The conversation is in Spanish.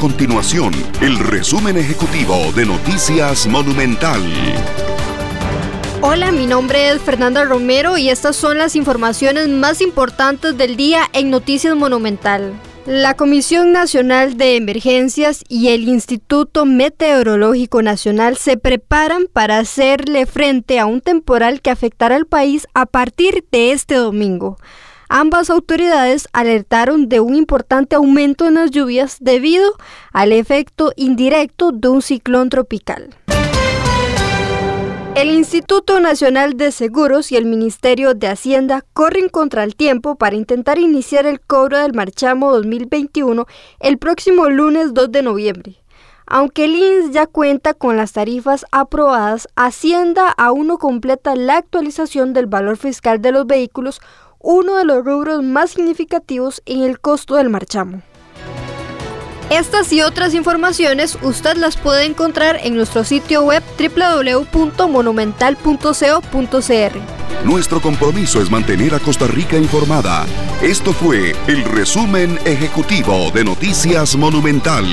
continuación el resumen ejecutivo de Noticias Monumental. Hola, mi nombre es Fernanda Romero y estas son las informaciones más importantes del día en Noticias Monumental. La Comisión Nacional de Emergencias y el Instituto Meteorológico Nacional se preparan para hacerle frente a un temporal que afectará al país a partir de este domingo. Ambas autoridades alertaron de un importante aumento en las lluvias debido al efecto indirecto de un ciclón tropical. El Instituto Nacional de Seguros y el Ministerio de Hacienda corren contra el tiempo para intentar iniciar el cobro del marchamo 2021 el próximo lunes 2 de noviembre. Aunque el INS ya cuenta con las tarifas aprobadas, Hacienda aún no completa la actualización del valor fiscal de los vehículos uno de los rubros más significativos en el costo del marchamo. Estas y otras informaciones usted las puede encontrar en nuestro sitio web www.monumental.co.cr. Nuestro compromiso es mantener a Costa Rica informada. Esto fue el resumen ejecutivo de Noticias Monumental.